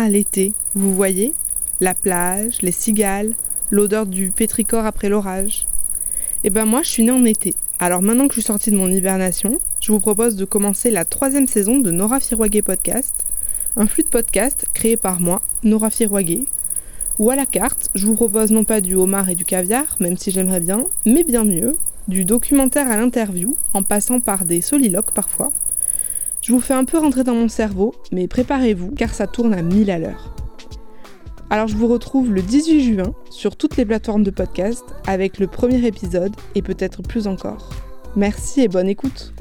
Ah, l'été, vous voyez La plage, les cigales, l'odeur du pétricor après l'orage. Eh ben moi, je suis née en été. Alors maintenant que je suis sortie de mon hibernation, je vous propose de commencer la troisième saison de Nora Firwagé Podcast, un flux de podcast créé par moi, Nora Firwagé, où à la carte, je vous propose non pas du homard et du caviar, même si j'aimerais bien, mais bien mieux, du documentaire à l'interview, en passant par des soliloques parfois. Je vous fais un peu rentrer dans mon cerveau, mais préparez-vous car ça tourne à 1000 à l'heure. Alors je vous retrouve le 18 juin sur toutes les plateformes de podcast avec le premier épisode et peut-être plus encore. Merci et bonne écoute